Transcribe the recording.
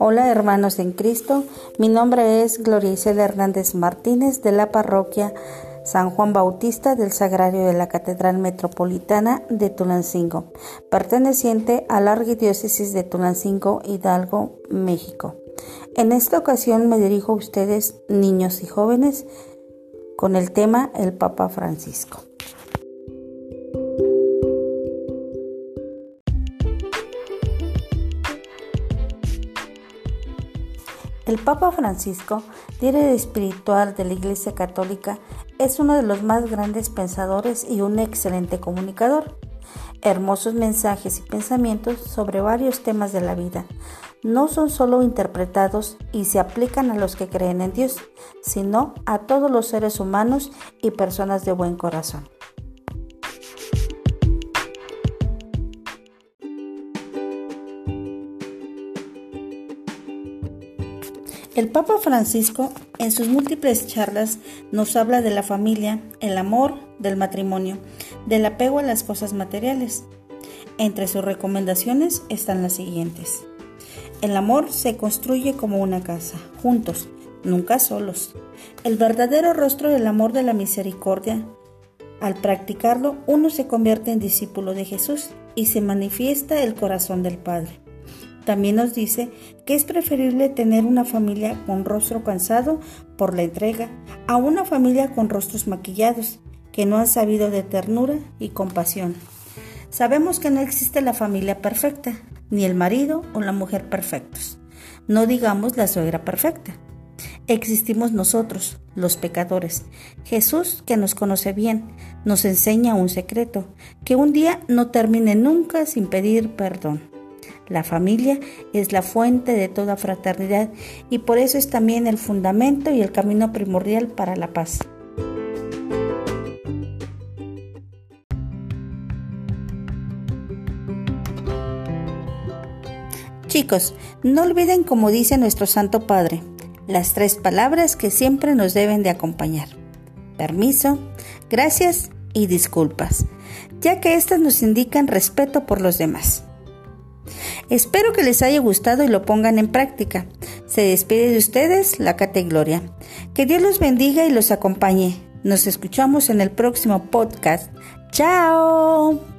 Hola hermanos en Cristo, mi nombre es Gloria Isela Hernández Martínez de la parroquia San Juan Bautista del Sagrario de la Catedral Metropolitana de Tulancingo, perteneciente a la Arquidiócesis de Tulancingo, Hidalgo, México. En esta ocasión me dirijo a ustedes, niños y jóvenes, con el tema El Papa Francisco. El Papa Francisco, líder espiritual de la Iglesia Católica, es uno de los más grandes pensadores y un excelente comunicador. Hermosos mensajes y pensamientos sobre varios temas de la vida no son solo interpretados y se aplican a los que creen en Dios, sino a todos los seres humanos y personas de buen corazón. El Papa Francisco en sus múltiples charlas nos habla de la familia, el amor, del matrimonio, del apego a las cosas materiales. Entre sus recomendaciones están las siguientes. El amor se construye como una casa, juntos, nunca solos. El verdadero rostro del amor de la misericordia. Al practicarlo, uno se convierte en discípulo de Jesús y se manifiesta el corazón del Padre. También nos dice que es preferible tener una familia con rostro cansado por la entrega a una familia con rostros maquillados, que no han sabido de ternura y compasión. Sabemos que no existe la familia perfecta, ni el marido o la mujer perfectos. No digamos la suegra perfecta. Existimos nosotros, los pecadores. Jesús, que nos conoce bien, nos enseña un secreto, que un día no termine nunca sin pedir perdón. La familia es la fuente de toda fraternidad y por eso es también el fundamento y el camino primordial para la paz. Chicos, no olviden como dice nuestro Santo Padre, las tres palabras que siempre nos deben de acompañar. Permiso, gracias y disculpas, ya que éstas nos indican respeto por los demás. Espero que les haya gustado y lo pongan en práctica. Se despide de ustedes la Cate Gloria. Que Dios los bendiga y los acompañe. Nos escuchamos en el próximo podcast. ¡Chao!